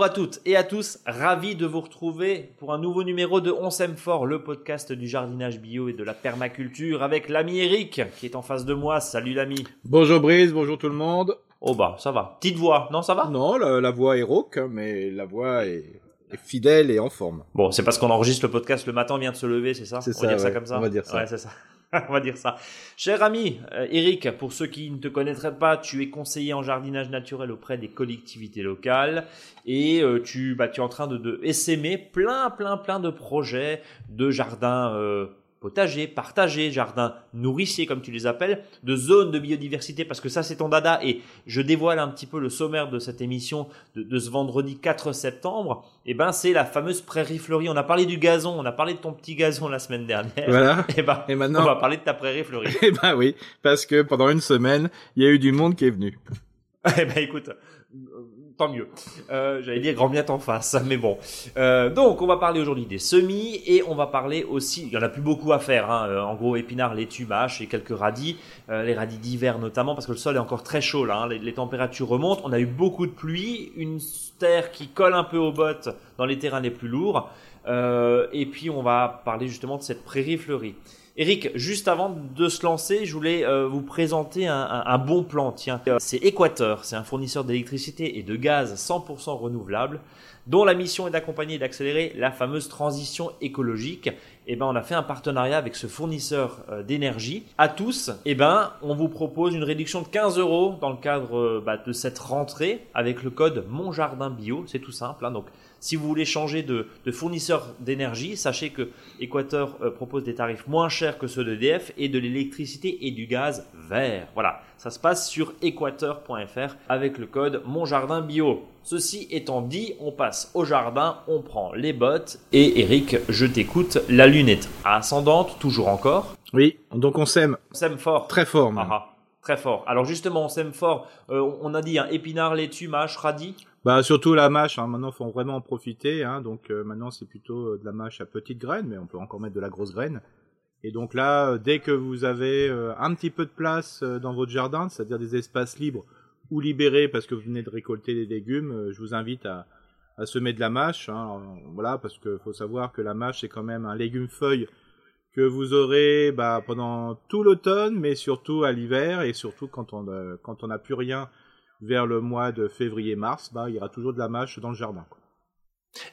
Bonjour à toutes et à tous, ravi de vous retrouver pour un nouveau numéro de On s'aime fort, le podcast du jardinage bio et de la permaculture avec l'ami Eric qui est en face de moi. Salut l'ami. Bonjour Brice, bonjour tout le monde. Oh bah ça va. Petite voix, non ça va? Non, la, voix est rauque, mais la voix est, fidèle et en forme. Bon, c'est parce qu'on enregistre le podcast le matin, on vient de se lever, c'est ça? C'est ça. On va dire ça comme ça. On va dire ça. Ouais, c'est ça. on va dire ça. Cher ami, euh, Eric, pour ceux qui ne te connaîtraient pas, tu es conseiller en jardinage naturel auprès des collectivités locales et euh, tu, bah, tu es en train de, de essaimer plein, plein, plein de projets de jardins euh, potager, partager, jardin nourricier comme tu les appelles, de zones de biodiversité parce que ça c'est ton dada et je dévoile un petit peu le sommaire de cette émission de, ce vendredi 4 septembre. Et eh ben c'est la fameuse prairie fleurie. On a parlé du gazon, on a parlé de ton petit gazon la semaine dernière. Voilà. Et eh ben et maintenant on va parler de ta prairie fleurie. Et eh ben oui, parce que pendant une semaine il y a eu du monde qui est venu. Eh ben écoute, tant mieux. Euh, J'allais dire grand bien en face, mais bon. Euh, donc, on va parler aujourd'hui des semis et on va parler aussi. Il y en a plus beaucoup à faire. Hein, euh, en gros, épinards, laitue, mâches et quelques radis, euh, les radis d'hiver notamment, parce que le sol est encore très chaud là. Hein, les, les, températures remontent. On a eu beaucoup de pluie, une terre qui colle un peu aux bottes dans les terrains les plus lourds. Euh, et puis, on va parler justement de cette prairie fleurie. Eric, juste avant de se lancer, je voulais euh, vous présenter un, bon plan. Tiens, c'est Équateur, c'est un fournisseur d'électricité et de gaz 100% renouvelable, dont la mission est d'accompagner et d'accélérer la fameuse transition écologique. Eh ben, on a fait un partenariat avec ce fournisseur euh, d'énergie. À tous, eh ben, on vous propose une réduction de 15 euros dans le cadre euh, bah, de cette rentrée avec le code Mon Jardin Bio. C'est tout simple. Hein. donc si vous voulez changer de, fournisseur d'énergie, sachez que Équateur euh, propose des tarifs moins chers que ceux d'EDF et de l'électricité et du gaz vert. Voilà, ça se passe sur équateur.fr avec le code Mon Jardin Bio. Ceci étant dit, on passe au jardin, on prend les bottes et Eric, je t'écoute, la lunette ascendante, toujours encore. Oui, donc on sème. On sème fort. Très fort. Ah, ah, très fort. Alors justement, on sème fort. Euh, on a dit un épinard, laitue, mâche, radis. Bah surtout la mâche, hein. maintenant faut vraiment en profiter. Hein. Donc euh, maintenant c'est plutôt euh, de la mâche à petite graine, mais on peut encore mettre de la grosse graine. Et donc là, euh, dès que vous avez un petit peu de place dans votre jardin, c'est-à-dire des espaces libres ou libérés parce que vous venez de récolter des légumes, je vous invite à, semer de la mâche. Hein. Voilà, parce qu'il faut savoir que la mâche c'est quand même un légume feuille que vous aurez bah, pendant tout l'automne, mais surtout à l'hiver et surtout quand on quand on n'a plus rien vers le mois de février-mars, bah, il y aura toujours de la mâche dans le jardin.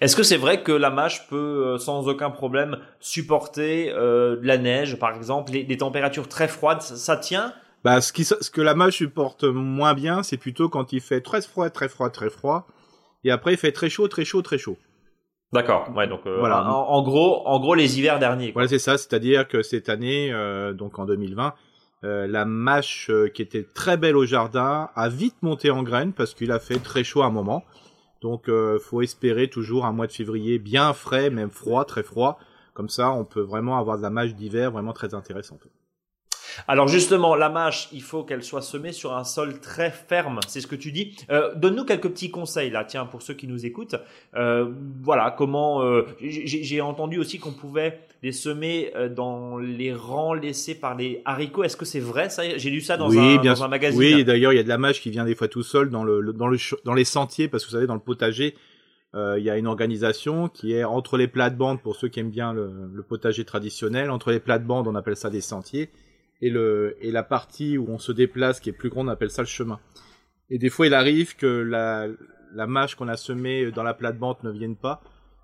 Est-ce que c'est vrai que la mâche peut euh, sans aucun problème supporter euh, de la neige, par exemple, des températures très froides, ça, tient? Bah, ce, qui, ce que la mâche supporte moins bien, c'est plutôt quand il fait très froid, très froid, très froid, et après il fait très chaud, très chaud, très chaud. D'accord. Ouais, donc euh, voilà. En, gros, en gros, les hivers derniers. Voilà, c'est ça. C'est-à-dire que cette année, donc en 2020, euh, la mâche euh, qui était très belle au jardin a vite monté en graines parce qu'il a fait très chaud à un moment. Donc euh, faut espérer toujours un mois de février bien frais, même froid, très froid. Comme ça, on peut vraiment avoir de la mâche d'hiver vraiment très intéressante. Alors justement, la mâche, il faut qu'elle soit semée sur un sol très ferme, c'est ce que tu dis. Euh, Donne-nous quelques petits conseils là, tiens, pour ceux qui nous écoutent. Euh, voilà, comment... Euh, j'ai entendu aussi qu'on pouvait les semer euh, dans les rangs laissés par les haricots. Est-ce que c'est vrai ça? J'ai lu ça dans, un, dans un magazine. Oui, d'ailleurs, il y a de la mâche qui vient des fois tout seul dans, le, dans, le, dans les sentiers, parce que vous savez, dans le potager, euh, il y a une organisation qui est entre les plates-bandes, pour ceux qui aiment bien le, le potager traditionnel, entre les plates-bandes, on appelle ça des sentiers et, le, et la partie où on se déplace qui est plus grande, on appelle ça le chemin. Et des fois, il arrive que la, la mâche qu'on a semée dans la plate-bande ne vienne pas,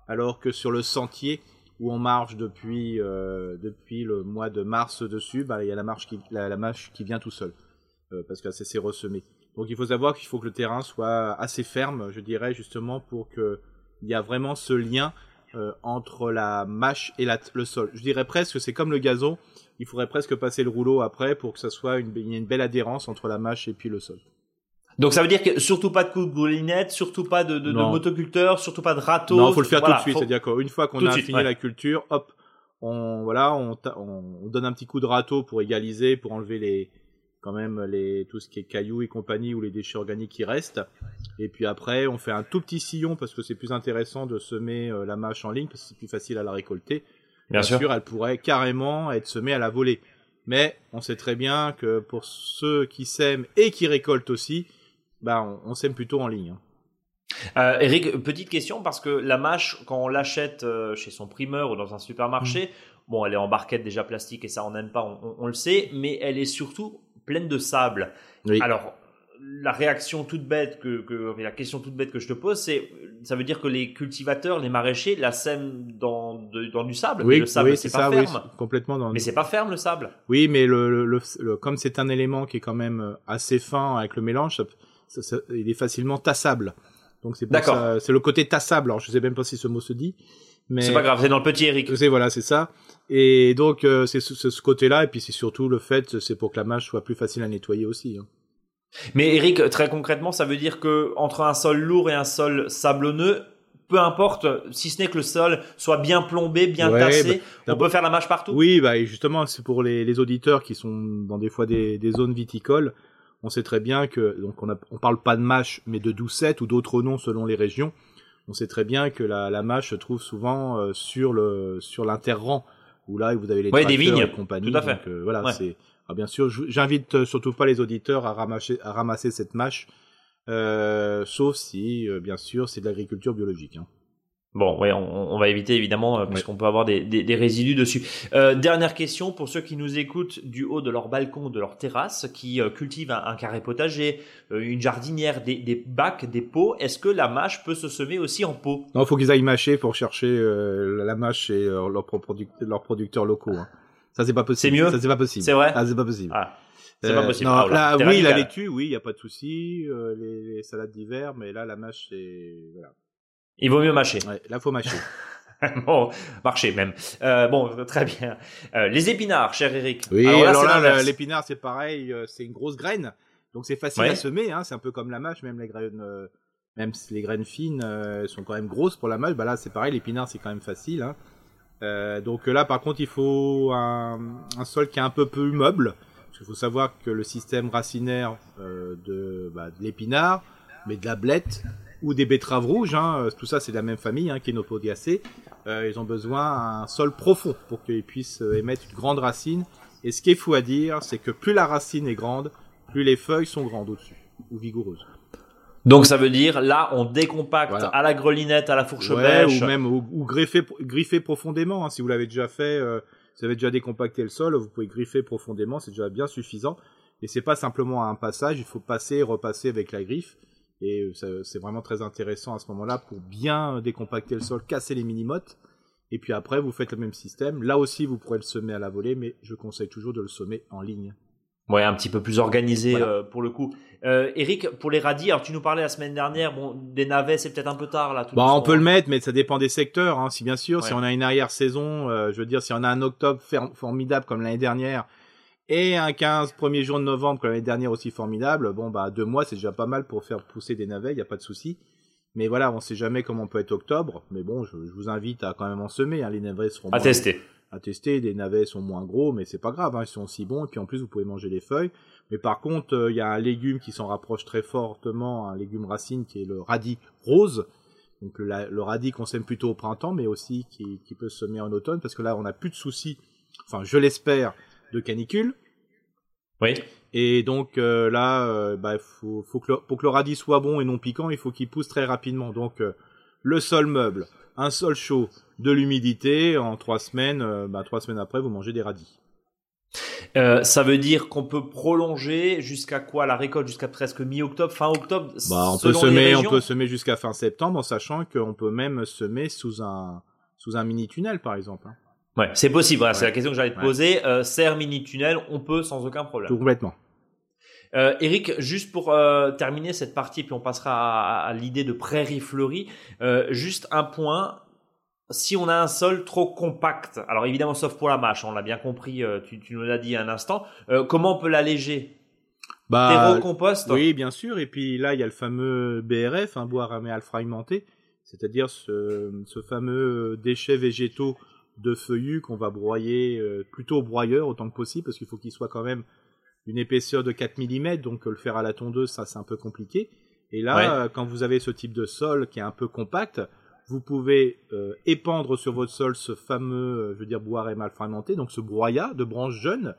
alors que sur le sentier où on marche depuis, euh, depuis le mois de mars dessus, bah, il y a la, marche qui, la, mâche qui vient tout seul, euh, parce que c'est ressemé. Donc il faut savoir qu'il faut que le terrain soit assez ferme, je dirais, justement, pour qu'il y a vraiment ce lien euh, entre la mâche et la, le sol. Je dirais presque que c'est comme le gazon, il faudrait presque passer le rouleau après pour que ça soit une, y ait une belle adhérence entre la mâche et puis le sol. Donc ça veut dire que surtout pas de coups de goulinette, surtout pas de, de, de motoculteur, surtout pas de râteau. Non, faut le faire tout de suite. C'est-à-dire qu'une fois qu'on a fini la culture, hop, on voilà, on, on, donne un petit coup de râteau pour égaliser, pour enlever les quand même les tout ce qui est cailloux et compagnie ou les déchets organiques qui restent. Et puis après, on fait un tout petit sillon parce que c'est plus intéressant de semer euh, la mâche en ligne parce que c'est plus facile à la récolter. Bien, sûr. elle pourrait carrément être semée à la volée. Mais on sait très bien que pour ceux qui sèment et qui récoltent aussi, bah on, sème plutôt en ligne. Hein. Euh, Eric, petite question parce que la mâche, quand on l'achète euh, chez son primeur ou dans un supermarché, mm. bon, elle est en barquette déjà plastique et ça on n'aime pas, on, le sait, mais elle est surtout pleine de sable. Alors, la réaction toute bête que, la question toute bête que je te pose, c'est ça veut dire que les cultivateurs, les maraîchers la sèment dans, dans du sable. Oui, le sable c'est pas ferme. complètement dans. Mais c'est pas ferme le sable. Oui, mais le, comme c'est un élément qui est quand même euh, assez fin avec le mélange, il est facilement tassable. Donc c'est c'est le côté tassable. Alors je sais même pas si ce mot se dit. Mais c'est pas grave, c'est dans le petit Eric. C'est voilà, c'est ça. Et donc euh, c'est ce, ce côté-là, et puis c'est surtout le fait, c'est pour que la mâche soit plus facile à nettoyer aussi. Hein. Mais Eric, très concrètement, ça veut dire que entre un sol lourd et un sol sablonneux, peu importe, si ce n'est que le sol soit bien plombé, bien tassé, bah, on peut faire la mâche partout. Oui, bah justement, c'est pour les, les, auditeurs qui sont dans des fois des, des, zones viticoles. On sait très bien que donc on, a, on parle pas de mâche, mais de doucette ou d'autres noms selon les régions. On sait très bien que la, la mâche se trouve souvent euh, sur le sur l'interrang où là vous avez les ouais, des vignes, et compagnie. Tout à fait. Donc, euh, voilà, c'est alors bien sûr, j'invite euh, surtout pas les auditeurs à ramasser, à ramasser cette mâche, euh, sauf si, bien sûr, c'est de l'agriculture biologique. Hein. Bon, ouais, on, va éviter évidemment euh, parce qu'on peut avoir des, des, résidus dessus. Euh, dernière question pour ceux qui nous écoutent du haut de leur balcon, de leur terrasse, qui cultivent un, carré potager, une jardinière, des, des bacs, des pots. Est-ce que la mâche peut se semer aussi en pot? Non, il faut qu'ils aillent mâcher pour chercher la mâche chez leurs, leurs producteurs locaux. Hein. Ça c'est pas possible. C'est mieux? Ça c'est pas possible. C'est vrai? Ah c'est pas possible. Ah. C'est pas euh, possible. Non, là, oui, la laitue, oui, il y a pas de souci. Euh, les, les, salades d'hiver, mais là, la mâche, c'est voilà. Il vaut mieux mâcher. Ouais, là, faut mâcher. bon, marcher même. Euh, bon, très bien. Euh, les épinards, cher Eric. Oui, alors là, l'épinard, c'est pareil, euh, c'est une grosse graine, donc c'est facile à semer. Hein, c'est un peu comme la mâche, même les graines, euh, même si les graines fines sont quand même grosses pour la mâche. Bah là, c'est pareil, l'épinard, c'est quand même facile. Hein. Euh, donc là, par contre, il faut un, un, sol qui est un peu plus meuble. Parce qu'il faut savoir que le système racinaire euh, de, bah, de l'épinard, mais de la blette ou des betteraves rouges, hein, euh, tout ça c'est de la même famille, hein, Chenopodiaceae, euh, ils ont besoin d'un sol profond pour qu'ils puissent euh, émettre une grande racine. Et ce qu'il est fou à dire, c'est que plus la racine est grande, plus les feuilles sont grandes au-dessus, ou vigoureuses. Donc ça veut dire là on décompacte à la grelinette, à la fourche bêche. ou même ou, griffer, griffer profondément. Hein, si vous l'avez déjà fait, euh, vous avez déjà décompacté le sol, vous pouvez griffer profondément, c'est déjà bien suffisant. Et c'est pas simplement un passage, il faut passer et repasser avec la griffe. Et c'est vraiment très intéressant à ce moment-là pour bien décompacter le sol, casser les mini-mottes. Et puis après, vous faites le même système. Là aussi, vous pourrez le semer à la volée, mais je conseille toujours de le semer en ligne. Ouais, un petit peu plus organisé euh, pour le coup. Euh, Eric, pour les radis, alors tu nous parlais la semaine dernière, bon, des navets, c'est peut-être un peu tard là. Tout bah, on peut le mettre, mais ça dépend des secteurs. Hein. Si bien sûr, si on a une arrière-saison, euh, je veux dire, si on a un octobre formidable comme l'année dernière et un 15 premier jour de novembre comme l'année dernière aussi formidable, bon bah deux mois c'est déjà pas mal pour faire pousser des navets, il y a pas de souci. Mais voilà, on sait jamais comment peut être octobre. Mais bon, je, vous invite à quand même en semer. Hein. Les navets seront à tester à tester. Des navets sont moins gros, mais c'est pas grave, hein, ils sont aussi bons. Et puis en plus, vous pouvez manger les feuilles. Mais par contre, euh, il y a un légume qui s'en rapproche très fortement, un légume racine qui est le radis rose. Donc le, radis qu'on sème plutôt au printemps, mais aussi qui, qui peut se semer en automne, parce que là, on n'a plus de soucis, enfin je l'espère, de canicule. Oui. Et donc euh, là, euh, bah, faut, faut que pour que le radis soit bon et non piquant, il faut qu'il pousse très rapidement. Donc le sol meuble, un sol chaud, de l'humidité, en trois semaines, euh, bah, trois semaines après, vous mangez des radis. Euh, ça veut dire qu'on peut prolonger jusqu'à quoi? La récolte jusqu'à presque mi-octobre, fin octobre. Bah, on peut semer, on peut semer jusqu'à fin septembre, en sachant qu'on peut même semer sous un sous un mini tunnel, par exemple. Hein. Ouais, c'est possible. C'est la question que j'allais te poser. Euh, serre mini tunnel, on peut sans aucun problème. Tout complètement. Euh, Eric, juste pour euh, terminer cette partie, puis on passera à, l'idée de prairie fleurie. Euh, juste un point. Si on a un sol trop compact, alors évidemment sauf pour la mâche, on l'a bien compris, tu, tu, nous l'as dit un instant, comment on peut l'alléger? Bah, compost Oui, bien sûr. Et puis là, il y a le fameux BRF, un bois raméal fragmenté, c'est-à-dire ce, ce, fameux déchet végétaux de feuillus qu'on va broyer plutôt au broyeur autant que possible, parce qu'il faut qu'il soit quand même une épaisseur de 4 mm, donc le faire à la tondeuse, ça c'est un peu compliqué. Et là, quand vous avez ce type de sol qui est un peu compact, vous pouvez euh, épandre sur votre sol ce fameux, euh, je veux dire, bois mal fragmenté, donc ce broyat de branches jeunes,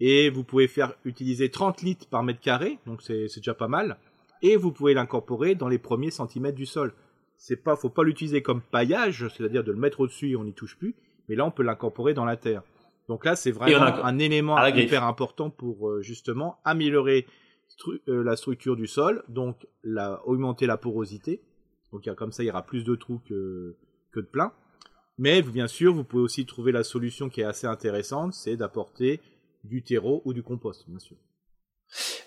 et vous pouvez faire utiliser 30 litres par mètre carré, donc c'est déjà pas mal. et vous pouvez l'incorporer dans les premiers centimètres du sol. C'est pas, faut pas l'utiliser comme paillage, c'est-à-dire de le mettre au-dessus et on n'y touche plus, mais là on peut l'incorporer dans la terre. Donc là, c'est vraiment un élément hyper important pour euh, justement améliorer euh, la structure du sol, donc la, augmenter la porosité. Donc comme ça, il y aura plus de trous que, que de plein. Mais bien sûr, vous pouvez aussi trouver la solution qui est assez intéressante, c'est d'apporter du terreau ou du compost, bien sûr.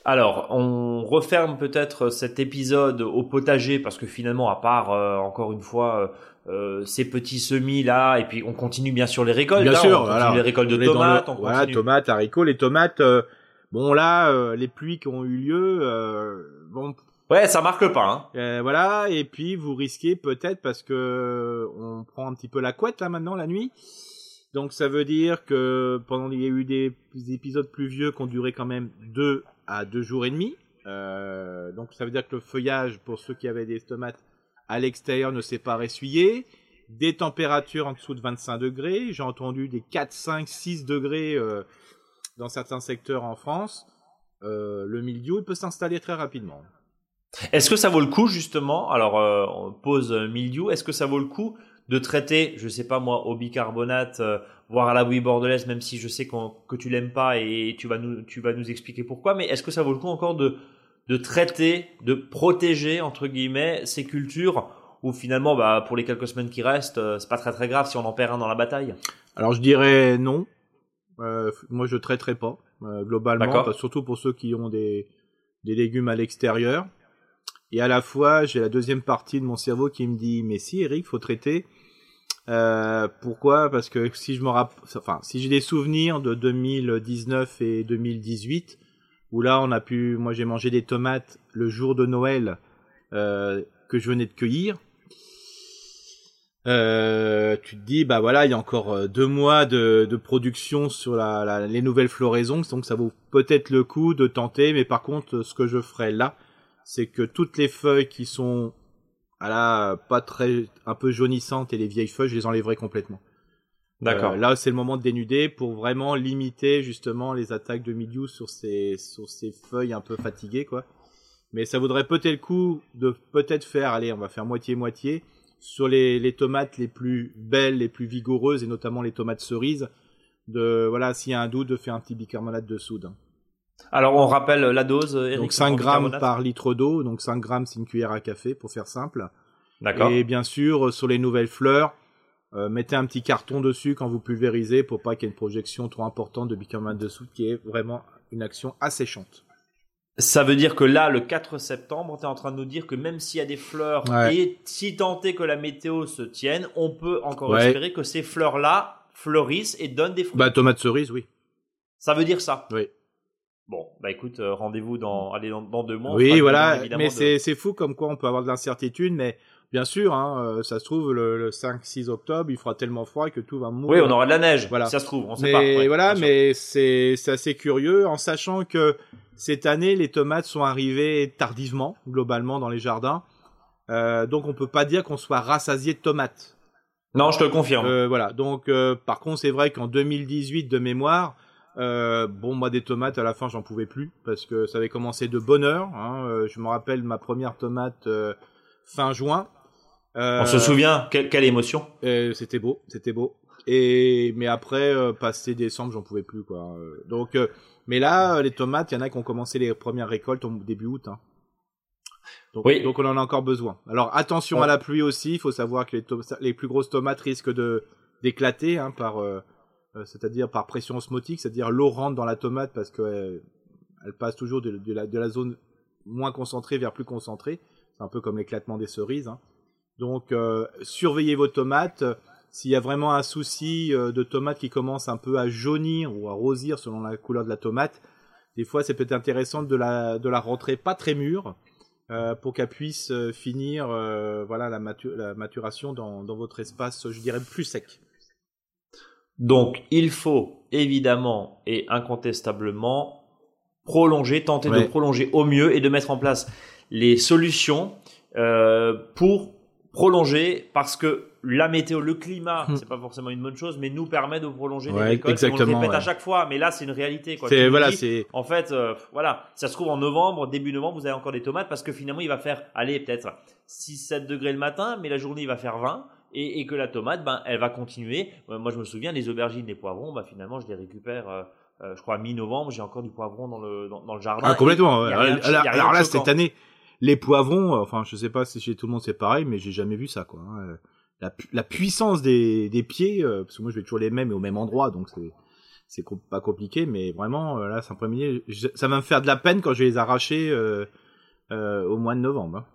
Alors, on referme peut-être cet épisode au potager parce que finalement, à part euh, encore une fois euh, ces petits semis là, et puis on continue bien sûr les récoltes. Bien sûr, on les récoltes de tomates. on voilà, tomates, haricots, les tomates. Bon là, euh, les pluies qui ont eu lieu, euh, bon. Ouais, ça marque pas. Hein. Euh, voilà, et puis vous risquez peut-être parce que on prend un petit peu la couette là maintenant la nuit. Donc ça veut dire que pendant il y a eu des, épisodes pluvieux qui ont duré quand même deux à deux jours et demi. donc ça veut dire que le feuillage pour ceux qui avaient des tomates à l'extérieur ne s'est pas ressuyé. Des températures en dessous de 25 degrés. J'ai entendu des 4, 5, 6 degrés dans certains secteurs en France, euh, le mildiou peut s'installer très rapidement. Est-ce que ça vaut le coup justement Alors, euh, on pose mildiou. Est-ce que ça vaut le coup de traiter, je sais pas moi, au bicarbonate, euh, voire à la bouillie bordelaise, même si je sais que tu l'aimes pas et tu vas nous, tu vas nous expliquer pourquoi. Mais est-ce que ça vaut le coup encore de de traiter, de protéger entre guillemets ces cultures où finalement, bah, pour les quelques semaines qui restent, c'est pas très très grave si on en perd un dans la bataille? Alors je dirais non, euh, moi, je traiterai pas euh, globalement, surtout pour ceux qui ont des, des légumes à l'extérieur. Et à la fois, j'ai la deuxième partie de mon cerveau qui me dit mais si Eric, faut traiter. Euh, pourquoi? Parce que si je me enfin, si j'ai des souvenirs de 2019 et 2018, où là on a pu, moi j'ai mangé des tomates le jour de Noël euh, que je venais de cueillir. Euh, tu te dis bah voilà il y a encore deux mois de, production sur la, les nouvelles floraisons donc ça vaut peut-être le coup de tenter mais par contre ce que je ferai là c'est que toutes les feuilles qui sont à la pas très un peu jaunissantes et les vieilles feuilles je les enlèverai complètement. D'accord. euh, là c'est le moment de dénuder pour vraiment limiter justement les attaques de milieu sur ces sur ces feuilles un peu fatiguées quoi. Mais ça vaudrait peut-être le coup de peut-être faire allez on va faire moitié moitié sur les, les, tomates les plus belles, les plus vigoureuses, et notamment les tomates cerises, de voilà, s'il y a un doute, de faire un petit bicarbonate de soude. Alors on rappelle la dose, Eric, Donc 5 grammes par litre d'eau, donc 5 grammes c'est une cuillère à café pour faire simple. D'accord. Et bien sûr, sur les nouvelles fleurs, euh, mettez un petit carton dessus quand vous pulvérisez pour pas qu'il y ait une projection trop importante de bicarbonate de soude qui est vraiment une action asséchante. Ça veut dire que là, le 4 septembre, tu es en train de nous dire que même s'il y a des fleurs et si tant est que la météo se tienne, on peut encore espérer que ces fleurs-là fleurissent et donnent des fruits. Bah, tomates cerises, oui. Ça veut dire ça. Oui. Bon, bah écoute, euh, rendez-vous dans, allez, dans, deux mois. Oui, voilà. Mais c'est fou comme quoi on peut avoir de l'incertitude, mais bien sûr, hein, euh, ça se trouve le, 5-6 octobre, il fera tellement froid que tout va mourir. Oui, on aura de la neige. Voilà. Ça se trouve, on sait mais, pas. voilà, mais c'est assez curieux en sachant que cette année, les tomates sont arrivées tardivement, globalement, dans les jardins. Euh, donc, on peut pas dire qu'on soit rassasié de tomates. Non, je te le confirme. Voilà. Donc, par contre, c'est vrai qu'en 2018, de mémoire, euh, bon, moi, des tomates, à la fin, j'en pouvais plus parce que ça avait commencé de bonne heure. Hein. Euh, je me rappelle ma première tomate euh, fin juin. On se souvient, quelle, émotion? C'était beau, c'était beau. Et mais après, passé décembre, j'en pouvais plus, quoi. Donc mais là, les tomates, il y en a qui ont commencé les premières récoltes au début août. Hein. Donc, oui. donc on en a encore besoin. Alors attention à la pluie aussi. Il faut savoir que les, les, plus grosses tomates risquent de d'éclater hein, par, c'est-à-dire par pression osmotique, c'est-à-dire l'eau rentre dans la tomate parce que elle passe toujours de, la, zone moins concentrée vers plus concentrée. C'est un peu comme l'éclatement des cerises. Hein. Donc surveillez vos tomates. S'il y a vraiment un souci euh, de tomate qui commence un peu à jaunir ou à rosir selon la couleur de la tomate, des fois c'est peut-être intéressant de la, de la rentrer pas très mûre euh, pour qu'elle puisse euh, finir voilà, la, la maturation dans, dans votre espace, je dirais, plus sec. Donc il faut évidemment et incontestablement prolonger, tenter de prolonger au mieux et de mettre en place les solutions euh, pour prolonger parce que la météo, le climat, Hmm. c'est pas forcément une bonne chose, mais nous permet de prolonger Ouais, les récoltes. Et on exactement, le répète à chaque fois, mais là c'est une réalité. Quoi. C'est Tu nous voilà, dis, c'est En fait, euh, voilà, ça se trouve en novembre, début novembre, vous avez encore des tomates parce que finalement il va faire, allez peut-être 6-7 degrés le matin, mais la journée il va faire 20. Et, et que la tomate, ben, elle va continuer. Euh, moi, je me souviens, les aubergines, les poivrons, ben, finalement, je les récupère, euh, euh, je crois, mi-novembre. J'ai encore du poivron dans le, dans, dans le jardin. ah, complètement. Ouais. alors là, cette année, les poivrons, euh, enfin, je sais pas si chez tout le monde c'est pareil, mais j'ai jamais vu ça, quoi. hein. La, pu- la puissance des, des pieds, euh, parce que moi je vais toujours les mêmes et au même endroit, donc c'est c'est com- pas compliqué, mais vraiment euh, là, c'est un premier. Ça va me faire de la peine quand je vais les arracher euh, euh, au mois de novembre. hein.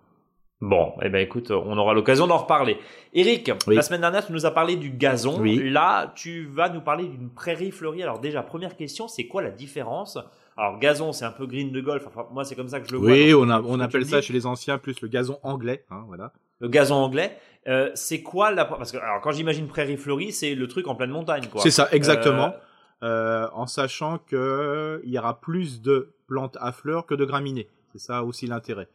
Bon, eh ben écoute, on aura l'occasion d'en reparler. Eric, Oui. la semaine dernière, tu nous as parlé du gazon. Oui. Là, tu vas nous parler d'une prairie fleurie. Alors déjà, première question, c'est quoi la différence? Alors gazon, c'est un peu green de golf. Enfin, moi, c'est comme ça que je le vois. Oui, on, a, appelle ça chez les anciens plus le gazon anglais, hein, voilà. le gazon anglais. Euh, c'est quoi la Parce que alors quand j'imagine prairie fleurie, c'est le truc en pleine montagne, quoi. C'est ça, exactement. Euh, Euh, en sachant que il y aura plus de plantes à fleurs que de graminées. C'est ça aussi l'intérêt.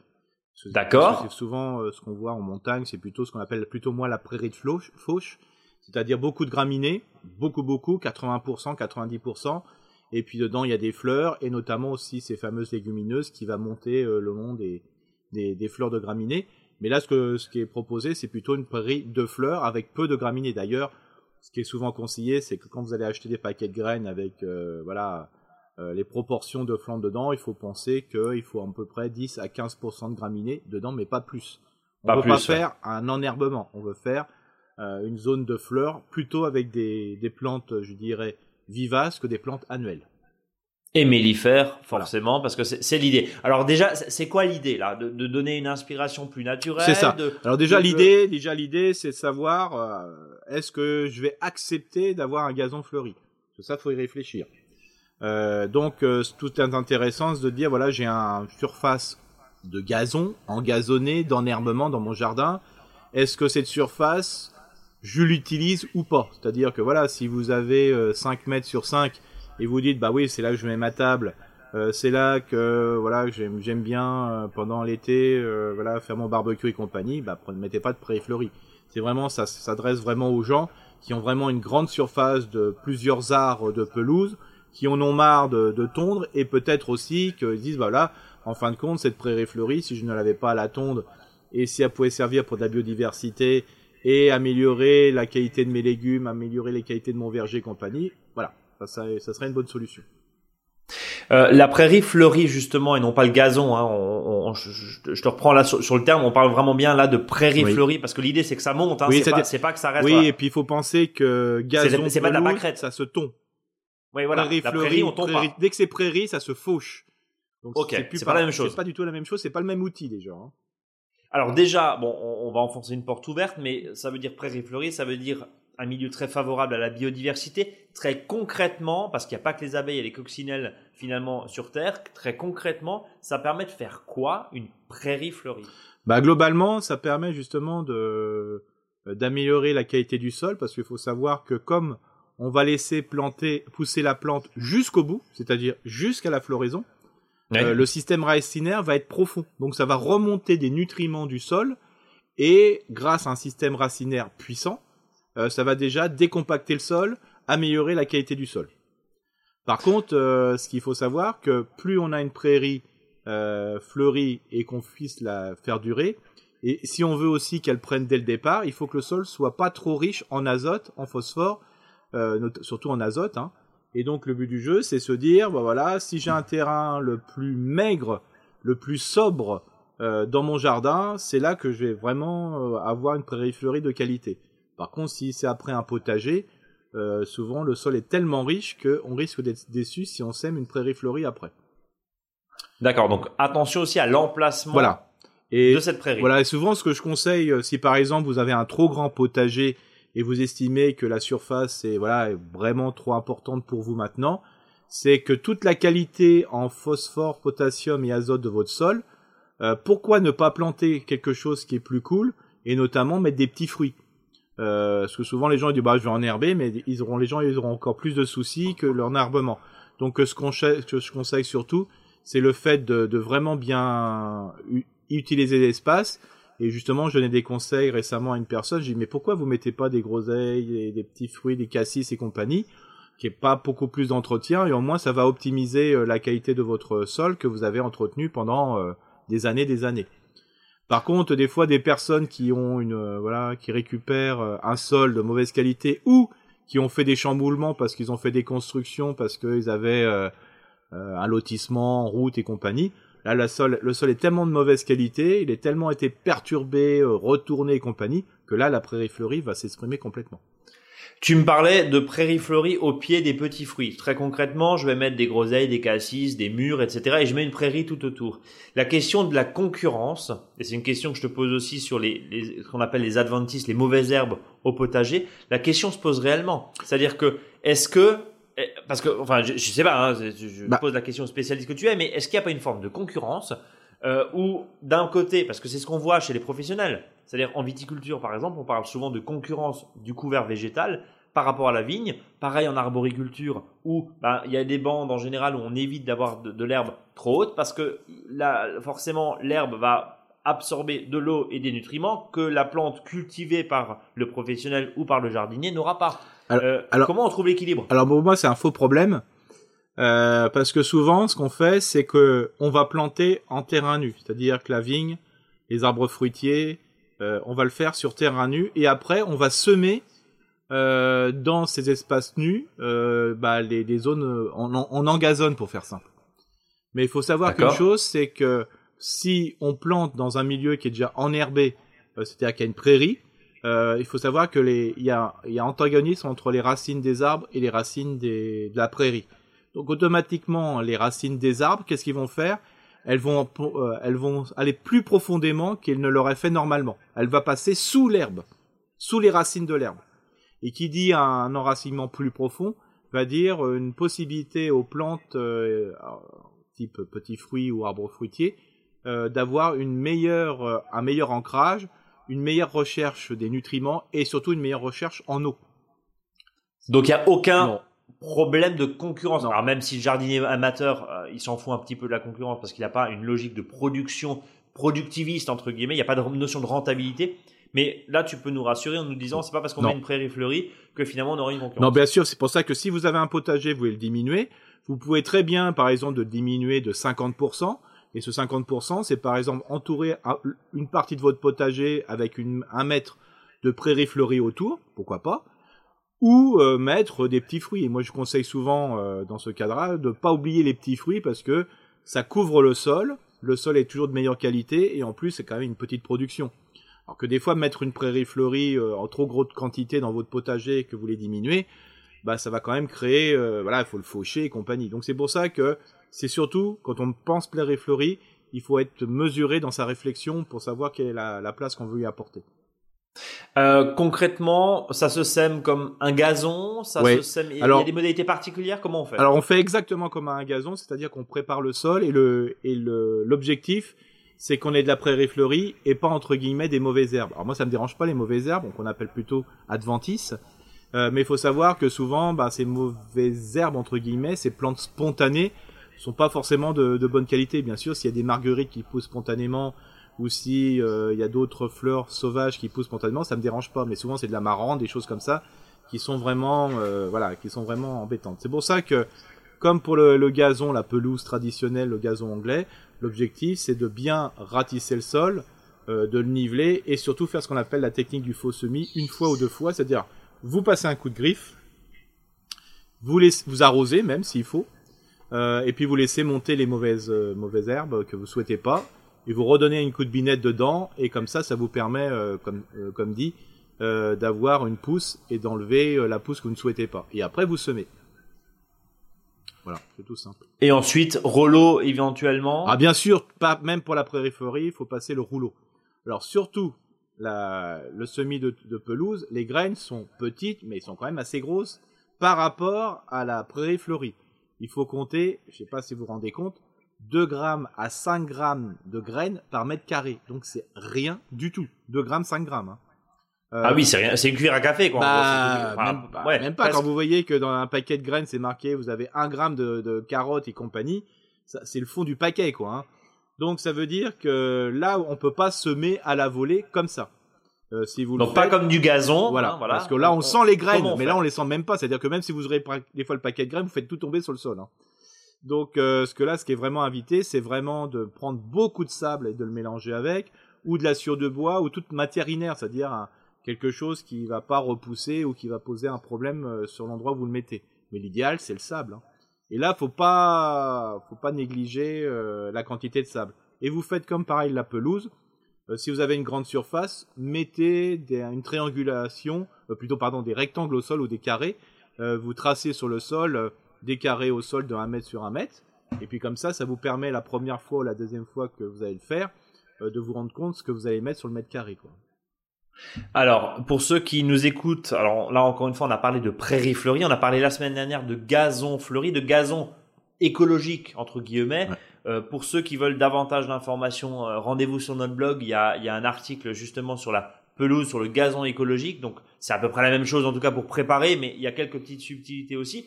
D'accord. souvent euh, ce qu'on voit en montagne, c'est plutôt ce qu'on appelle plutôt moins la prairie de fauche, fauche c'est-à-dire beaucoup de graminées, beaucoup beaucoup, 80%, 90%, et puis dedans il y a des fleurs et notamment aussi ces fameuses légumineuses qui va monter euh, le long des, des, des fleurs de graminées. Mais là, ce, que, ce qui est proposé, c'est plutôt une prairie de fleurs avec peu de graminées. D'ailleurs, ce qui est souvent conseillé, c'est que quand vous allez acheter des paquets de graines avec euh, voilà euh, les proportions de flancs dedans, il faut penser qu'il faut à peu près 10 à 15% de graminées dedans, mais pas plus. On ne veut plus, pas ouais. faire un enherbement, on veut faire euh, une zone de fleurs plutôt avec des, des plantes, je dirais, vivaces que des plantes annuelles. Et mellifères, forcément, parce que c'est l'idée. Alors déjà, c'est quoi l'idée là de, de donner une inspiration plus naturelle C'est ça. de- Alors déjà l'idée, déjà l'idée, c'est de savoir euh, est-ce que je vais accepter d'avoir un gazon fleuri? Que ça, faut y réfléchir. Euh, donc euh, tout est intéressant c'est de dire voilà j'ai un surface de gazon engazonné d'enherbement dans mon jardin. Est-ce que cette surface je l'utilise ou pas? C'est-à-dire que voilà si vous avez euh, 5 mètres sur 5 et vous dites bah oui c'est là que je mets ma table euh, c'est là que voilà j'aime bien euh, pendant l'été voilà faire mon barbecue et compagnie bah ne mettez pas de prairie fleurie c'est vraiment ça s'adresse vraiment aux gens qui ont vraiment une grande surface de plusieurs arts de pelouse qui en ont marre de, de tondre et peut-être aussi qu'ils disent voilà en fin de compte cette prairie fleurie si je ne l'avais pas à la tonde et si elle pouvait servir pour de la biodiversité et améliorer la qualité de mes légumes améliorer les qualités de mon verger et compagnie voilà ça, ça, ça serait une bonne solution Euh, la prairie fleurie justement et non pas le gazon. Hein, on, on- je, je- je te reprends là sur, sur le terme. On parle vraiment bien là de prairie Oui. fleurie parce que l'idée c'est que ça monte. Hein, Oui, c'est pas, pas que ça reste. oui voilà. et puis il faut penser que gazon c'est pas de la pâquerette. ça se tond Oui, voilà. prairie la fleurie, prairie, on tombe prairie- pas. dès que c'est prairie, ça se fauche. Donc Ok, plus c'est pas la même chose. C'est pas du tout la même chose, c'est pas le même outil déjà. hein. Alors déjà, bon, on, on va enfoncer une porte ouverte, mais ça veut dire prairie fleurie, ça veut dire un milieu très favorable à la biodiversité. Très concrètement, parce qu'il n'y a pas que les abeilles et les coccinelles finalement sur Terre, très concrètement, ça permet de faire quoi une prairie fleurie? Bah globalement, ça permet justement de euh, d'améliorer la qualité du sol parce qu'il faut savoir que comme on va laisser planter pousser la plante jusqu'au bout, c'est-à-dire jusqu'à la floraison, euh, le système racinaire va être profond. Donc ça va remonter des nutriments du sol et grâce à un système racinaire puissant, euh, ça va déjà décompacter le sol, améliorer la qualité du sol. Par contre, euh, ce qu'il faut savoir, que plus on a une prairie fleurie et qu'on puisse la faire durer, et si on veut aussi qu'elle prenne dès le départ, il faut que le sol soit pas trop riche en azote, en phosphore, surtout en azote. Hein. Et donc le but du jeu, c'est se dire, bah voilà, si j'ai un terrain le plus maigre, le plus sobre euh, dans mon jardin, c'est là que je vais vraiment euh, avoir une prairie fleurie de qualité. Par contre, si c'est après un potager, euh, souvent le sol est tellement riche qu'on risque d'être déçu si on sème une prairie fleurie après. D'accord, donc attention aussi à l'emplacement Voilà. Et de cette prairie. Voilà, et souvent ce que je conseille, euh, si par exemple vous avez un trop grand potager et vous estimez que la surface est voilà vraiment trop importante pour vous maintenant, c'est que toute la qualité en phosphore, potassium et azote de votre sol, euh, pourquoi ne pas planter quelque chose qui est plus cool et notamment mettre des petits fruits? Euh, Parce que souvent les gens ils disent bah je vais enherber, mais ils auront les gens ils auront encore plus de soucis que l'enherbement. Donc euh, ce que je conseille surtout, c'est le fait de, vraiment bien utiliser l'espace Et justement, je donnais des conseils récemment à une personne. J'ai dit, mais pourquoi vous mettez pas des groseilles, des, petits fruits, des cassis et compagnie, qui est pas beaucoup plus d'entretien, et au moins ça va optimiser euh, la qualité de votre sol que vous avez entretenu pendant euh, des années, des années. Par contre, des fois, des personnes qui ont une, euh, voilà, qui récupèrent un sol de mauvaise qualité ou qui ont fait des chamboulements parce qu'ils ont fait des constructions, parce qu'ils avaient un lotissement, route et compagnie, Là, le sol, le sol est tellement de mauvaise qualité, il est tellement été perturbé, euh, retourné et compagnie, que là, la prairie fleurie va s'exprimer complètement. Tu me parlais de prairie fleurie au pied des petits fruits. Très concrètement, je vais mettre des groseilles, des cassis, des murs, etc. Et je mets une prairie tout autour. La question de la concurrence, et c'est une question que je te pose aussi sur les, les ce qu'on appelle les adventices, les mauvaises herbes au potager, la question se pose réellement. C'est-à-dire que, est-ce que parce que, enfin, je, je sais pas, hein, je, bah. pose la question spécialiste que tu es, mais est-ce qu'il n'y a pas une forme de concurrence euh, où, d'un côté, parce que c'est ce qu'on voit chez les professionnels, c'est-à-dire en viticulture par exemple, on parle souvent de concurrence du couvert végétal par rapport à la vigne. Pareil en arboriculture où bah, il y a des bandes en général où on évite d'avoir de, l'herbe trop haute parce que là, forcément l'herbe va absorber de l'eau et des nutriments que la plante cultivée par le professionnel ou par le jardinier n'aura pas. Euh, alors, comment on trouve l'équilibre? Alors pour moi, c'est un faux problème. Euh, parce que souvent, ce qu'on fait, c'est que on va planter en terrain nu, c'est-à-dire que la vigne, les arbres fruitiers, euh, on va le faire sur terrain nu, et après, on va semer dans ces espaces nus bah, les, les zones, on, on engazonne pour faire simple. Mais il faut savoir qu'une chose, c'est que si on plante dans un milieu qui est déjà enherbé, c'est-à-dire qu'il y a une prairie, euh, il faut savoir que il y a, il antagonisme entre les racines des arbres et les racines de la prairie. Donc automatiquement, les racines des arbres, qu'est-ce qu'ils vont faire? Elles vont, euh, elles vont aller plus profondément qu'elles ne l'auraient fait normalement. Elle va passer sous l'herbe, sous les racines de l'herbe. Et qui dit un enracinement plus profond va dire une possibilité aux plantes euh, type petits fruits ou arbres fruitiers d'avoir un meilleur ancrage une meilleure recherche des nutriments et surtout une meilleure recherche en eau. Donc il n'y a aucun problème de concurrence. Alors même si le jardinier amateur, euh, il s'en fout un petit peu de la concurrence parce qu'il n'a pas une logique de production productiviste entre guillemets, il n'y a pas de notion de rentabilité. Mais là, tu peux nous rassurer en nous disant, c'est pas parce qu'on met une prairie fleurie que finalement on aura une concurrence. Non, bien sûr, c'est pour ça que si vous avez un potager, vous voulez le diminuer. Vous pouvez très bien, par exemple, de diminuer de 50%. Et ce 50%, c'est par exemple entourer une partie de votre potager avec un mètre de prairie fleurie autour, pourquoi pas, ou euh, mettre des petits fruits. Et moi, je conseille souvent euh, dans ce cadre-là de pas oublier les petits fruits parce que ça couvre le sol. Le sol est toujours de meilleure qualité et en plus, c'est quand même une petite production. Alors que des fois, mettre une prairie fleurie euh, en trop grosse quantité dans votre potager que vous les diminuez, bah ça va quand même créer, voilà, il faut le faucher et compagnie. Donc c'est pour ça que c'est surtout, quand on pense et fleurie, il faut être mesuré dans sa réflexion pour savoir quelle est la, place qu'on veut y apporter. Euh, concrètement, ça se sème comme un gazon, ça se sème. Il y a des modalités particulières. Comment on fait? Alors on fait exactement comme un gazon, c'est-à-dire qu'on prépare le sol et le et le l'objectif, c'est qu'on ait de la prairie fleurie et pas entre guillemets des mauvaises herbes. Alors moi ça me dérange pas les mauvaises herbes, qu'on appelle plutôt adventices. Euh, mais il faut savoir que souvent, bah, ces mauvaises herbes entre guillemets, ces plantes spontanées, sont pas forcément de, de bonne qualité. Bien sûr, s'il y a des marguerites qui poussent spontanément ou si euh, il y a d'autres fleurs sauvages qui poussent spontanément, ça me dérange pas. Mais souvent, c'est de la marrande, des choses comme ça, qui sont vraiment, euh, voilà, qui sont vraiment embêtantes. C'est pour ça que, comme pour le, le, gazon, la pelouse traditionnelle, le gazon anglais, l'objectif c'est de bien ratisser le sol, euh, de le niveler et surtout faire ce qu'on appelle la technique du faux semis une fois ou deux fois, c'est-à-dire vous passez un coup de griffe, vous laissez, vous arrosez même s'il faut, euh, et puis vous laissez monter les mauvaises, euh, mauvaises herbes que vous souhaitez pas, et vous redonnez une coup de binette dedans, et comme ça, ça vous permet, euh, comme, comme dit, d'avoir une pousse et d'enlever la pousse que vous ne souhaitez pas. Et après, vous semez. Voilà, c'est tout simple. Et ensuite, rouleau éventuellement Ah bien sûr, pas même pour la périphérie, il faut passer le rouleau. Alors surtout, la, le semis de, de, pelouse, les graines sont petites, mais elles sont quand même assez grosses par rapport à la prairie fleurie il faut compter, je sais pas si vous vous rendez compte, 2 grammes à 5 grammes de graines par mètre carré. Donc c'est rien du tout. 2 grammes, 5 grammes. Hein. Euh, ah oui, c'est rien, c'est une cuillère à café quoi. Bah, même, pas quand vous voyez que dans un paquet de graines c'est marqué vous avez 1 gramme de, de carottes et compagnie, c'est le fond du paquet quoi. Hein. Donc ça veut dire que là, on peut pas semer à la volée comme ça. Euh, si vous Donc pas comme du gazon. Voilà, hein, voilà. Parce que là, on, sent les graines, mais là, on les sent même pas. C'est-à-dire que même si vous aurez des fois le paquet de graines, vous faites tout tomber sur le sol. Hein. Donc, euh, ce que là, ce qui est vraiment invité, c'est vraiment de prendre beaucoup de sable et de le mélanger avec, ou de la sciure de bois, ou toute matière inerte, c'est-à-dire quelque chose qui va pas repousser ou qui va poser un problème euh, sur l'endroit où vous le mettez. Mais l'idéal, c'est le sable. Hein. Et là, faut pas, faut pas négliger euh, la quantité de sable. Et vous faites comme pareil la pelouse. Euh, si vous avez une grande surface, mettez une triangulation, plutôt pardon, des rectangles au sol ou des carrés. vous tracez sur le sol des carrés au sol de 1 mètre sur 1 mètre. Et puis comme ça, ça vous permet la première fois ou la deuxième fois que vous allez le faire, de vous rendre compte ce que vous allez mettre sur le mètre carré. Quoi. Alors, pour ceux qui nous écoutent, alors là encore une fois, on a parlé de prairies fleuries, on a parlé la semaine dernière de gazon fleuri, de gazon écologique entre guillemets. Euh, pour ceux qui veulent davantage d'informations, euh, rendez-vous sur notre blog. Il y, a, il y a un article justement sur la pelouse, sur le gazon écologique. Donc c'est à peu près la même chose en tout cas pour préparer, mais il y a quelques petites subtilités aussi.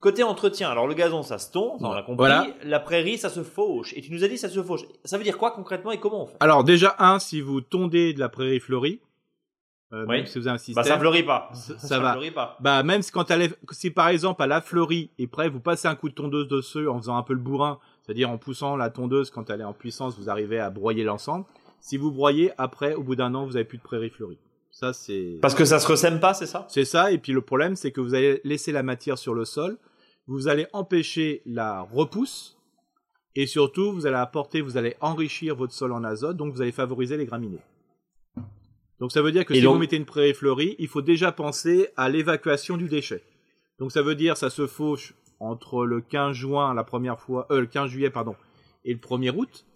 Côté entretien, alors le gazon ça se tombe, on a compris. La prairie ça se fauche. Et tu nous as dit ça se fauche. Ça veut dire quoi concrètement et comment on fait? Alors déjà un, si vous tondez de la prairie fleurie, euh, même si vous avez un système. Bah, ça fleurit pas. Ça, va. Fleurit pas. Bah, même si quand elle si par exemple à la fleurie et près, vous passez un coup de tondeuse dessus en faisant un peu le bourrin, c'est-à-dire en poussant la tondeuse quand elle est en puissance, vous arrivez à broyer l'ensemble. Si vous broyez, après, au bout d'un an, vous avez plus de prairie fleurie. Ça, c'est. Parce que ça se ressème pas, c'est ça? C'est ça. Et puis le problème, c'est que vous allez laisser la matière sur le sol. Vous allez empêcher la repousse. Et surtout, vous allez apporter, vous allez enrichir votre sol en azote, donc vous allez favoriser les graminées. Donc ça veut dire que si vous mettez une prairie fleurie, il faut déjà penser à l'évacuation du déchet. Donc ça veut dire ça se fauche entre le 15 juin la première fois, euh, le 15 juillet pardon, et le 1er août.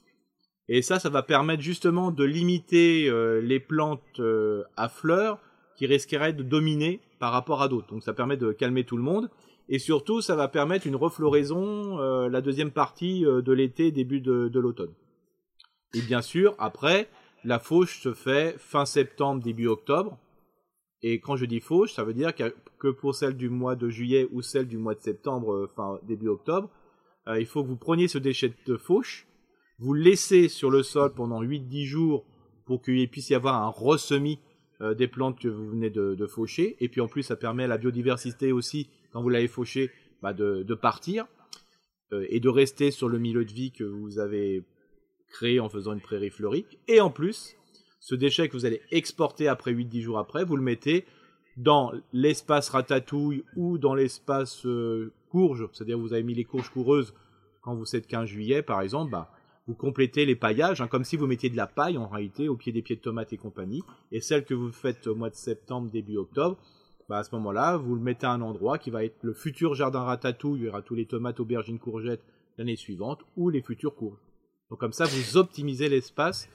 Et ça, ça va permettre justement de limiter euh, les plantes euh, à fleurs qui risqueraient de dominer par rapport à d'autres. Donc ça permet de calmer tout le monde. Et surtout, ça va permettre une refloraison la deuxième partie de l'été, début de, de l'automne. Et bien sûr, après, la fauche se fait fin septembre, début octobre. Et quand je dis fauche, ça veut dire que pour celle du mois de juillet ou celle du mois de septembre, euh, fin début octobre, euh, il faut que vous preniez ce déchet de fauche, vous le laissez sur le sol pendant 8-10 jours pour qu'il puisse y avoir un ressemis euh, des plantes que vous venez de, faucher. Et puis en plus, ça permet à la biodiversité aussi, quand vous l'avez fauché, bah, de, de, partir et de rester sur le milieu de vie que vous avez créé en faisant une prairie fleurie. Et en plus, ce déchet que vous allez exporter après 8-10 jours après, vous le mettez dans l'espace ratatouille ou dans l'espace euh, courge, c'est-à-dire vous avez mis les courges coureuses quand vous êtes 15 juillet par exemple, bah, vous complétez les paillages, hein, comme si vous mettiez de la paille en réalité au pied des pieds de tomates et compagnie, et celle que vous faites au mois de septembre, début octobre, bah, à ce moment-là, vous le mettez à un endroit qui va être le futur jardin ratatouille, il y aura tous les tomates, aubergines, courgettes l'année suivante, ou les futures courges. Donc comme ça, vous optimisez l'espace,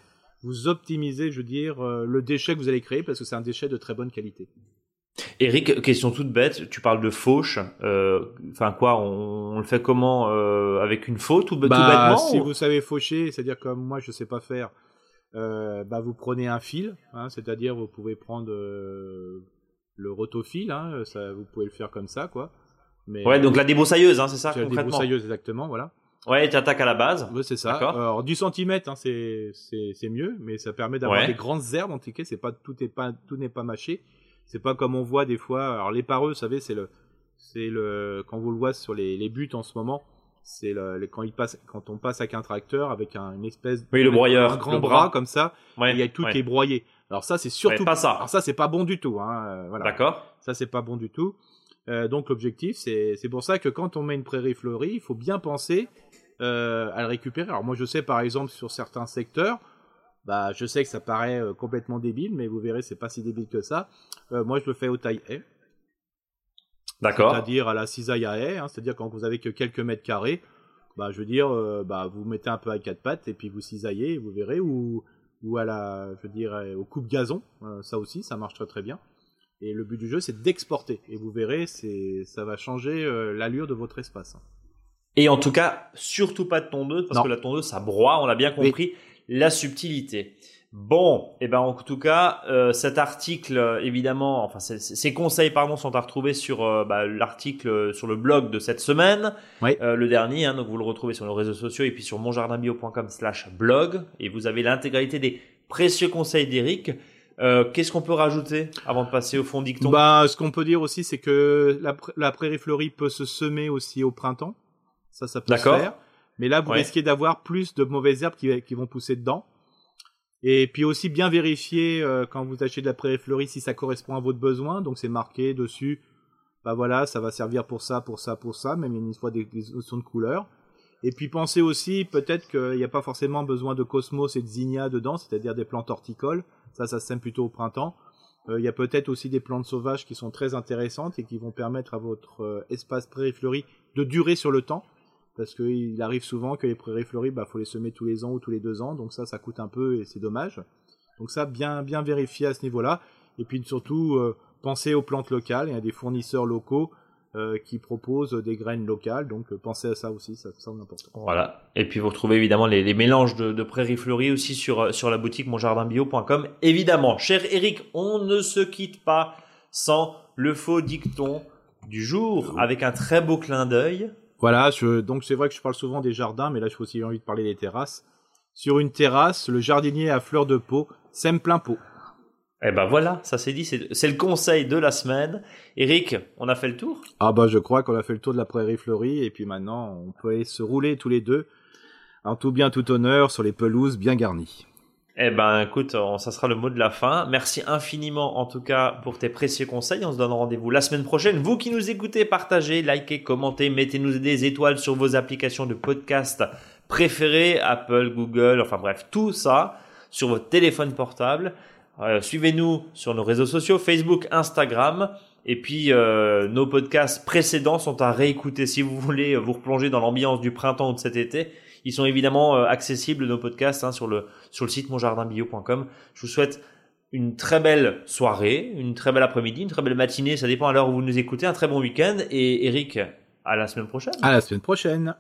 vous optimisez, je veux dire, euh, le déchet que vous allez créer parce que c'est un déchet de très bonne qualité. Eric, question toute bête, tu parles de fauche. Euh, enfin quoi, on, le fait comment euh, Avec une faute ou bah, tout bêtement Si vous savez faucher, c'est-à-dire comme moi je sais pas faire, bah vous prenez un fil, hein, c'est-à-dire vous pouvez prendre le rotofil, hein, ça, vous pouvez le faire comme ça quoi. Mais, ouais, donc la débroussailleuse, hein, c'est ça concrètement? La débroussailleuse exactement, voilà. Ouais, tu attaques à la base. Ouais, c'est ça. Alors, du centimètre, hein, c'est, c'est, c'est mieux, mais ça permet d'avoir des grandes herbes en tout cas, c'est pas, tout est pas, tout n'est pas mâché. C'est pas comme on voit des fois, alors les pareux, vous savez, c'est le, c'est le, quand vous le voyez sur les, les buts en ce moment, c'est le, quand il passe, quand on passe avec un tracteur, avec un, une espèce oui, le broyeur, un grand bras, comme ça, il y a tout qui est broyé. Alors ça, c'est surtout pas ça. Alors ça, c'est pas bon du tout, hein, euh, voilà. D'accord. Ça, c'est pas bon du tout. Euh, donc l'objectif, c'est, c'est pour ça que quand on met une prairie fleurie, il faut bien penser euh, à le récupérer. Alors moi je sais par exemple sur certains secteurs, bah je sais que ça paraît euh, complètement débile, mais vous verrez c'est pas si débile que ça. Euh, moi je le fais au taille haie. D'accord. C'est-à-dire à la cisaille à haie, hein, c'est-à-dire quand vous avez que quelques mètres carrés, bah je veux dire, bah vous mettez un peu à quatre pattes et puis vous cisaillez, vous verrez, ou ou à la, je veux dire, au coupe gazon, ça aussi, ça marche très très bien. Et le but du jeu, c'est d'exporter. Et vous verrez, c'est, ça va changer l'allure de votre espace. Et en tout cas, surtout pas de tondeuse, parce que la tondeuse, ça broie, on l'a bien compris, la subtilité. Bon, et eh ben en tout cas, euh, cet article, euh, évidemment, enfin ces conseils pardon sont à retrouver sur euh, bah, l'article sur le blog de cette semaine, oui. le dernier. Hein, donc vous le retrouvez sur nos réseaux sociaux et puis sur monjardinbio.com/blog et vous avez l'intégralité des précieux conseils d'Eric. Qu'est-ce qu'on peut rajouter avant de passer au fond dicton? Bah, ce qu'on peut dire aussi, c'est que la, la prairie fleurie peut se semer aussi au printemps. Ça, ça peut se faire. Mais là, vous risquez d'avoir plus de mauvaises herbes qui, qui vont pousser dedans. Et puis aussi bien vérifier euh, quand vous achetez de la prairie fleurie si ça correspond à votre besoin. Donc c'est marqué dessus, bah voilà, ça va servir pour ça, pour ça, pour ça, même une fois des, des notions de couleur. Et puis pensez aussi peut-être qu'il n'y a pas forcément besoin de cosmos et de zinnia dedans, c'est-à-dire des plantes horticoles. Ça, ça sème plutôt au printemps. Euh, il y a peut-être aussi des plantes sauvages qui sont très intéressantes et qui vont permettre à votre euh, espace prairie fleurie de durer sur le temps parce qu'il arrive souvent que les prairies fleuries, bah, faut les semer tous les ans ou tous les deux ans, donc ça, ça coûte un peu et c'est dommage. Donc ça, bien, bien vérifier à ce niveau-là. Et puis surtout, euh, penser aux plantes locales. Il y a des fournisseurs locaux euh, qui proposent des graines locales, donc euh, pensez à ça aussi, ça, c'est important. Voilà. Et puis vous retrouvez évidemment les, les mélanges de, de, prairies fleuries aussi sur sur la boutique monjardinbio.com. Évidemment, cher Eric, on ne se quitte pas sans le faux dicton du jour avec un très beau clin d'œil. Voilà, donc c'est vrai que je parle souvent des jardins, mais là j'ai aussi envie de parler des terrasses. Sur une terrasse, le jardinier à fleur de peau sème plein pot. Eh ben voilà, ça c'est dit, c'est le conseil de la semaine. Eric, on a fait le tour? Ah bah je crois qu'on a fait le tour de la prairie fleurie, et puis maintenant on peut se rouler tous les deux, en tout bien tout honneur, sur les pelouses bien garnies. Eh ben, écoute, ça sera le mot de la fin. Merci infiniment, en tout cas, pour tes précieux conseils. On se donne rendez-vous la semaine prochaine. Vous qui nous écoutez, partagez, likez, commentez, mettez-nous des étoiles sur vos applications de podcast préférées, Apple, Google, enfin bref, tout ça sur votre téléphone portable. Euh, suivez-nous sur nos réseaux sociaux, Facebook, Instagram. Et puis, euh, nos podcasts précédents sont à réécouter si vous voulez vous replonger dans l'ambiance du printemps ou de cet été. Ils sont évidemment euh, accessibles nos podcasts hein, sur le sur le site monjardinbio.com. Je vous souhaite une très belle soirée, une très belle après-midi, une très belle matinée, ça dépend à l'heure où vous nous écoutez, un très bon week-end et Eric, à la semaine prochaine. À la semaine prochaine.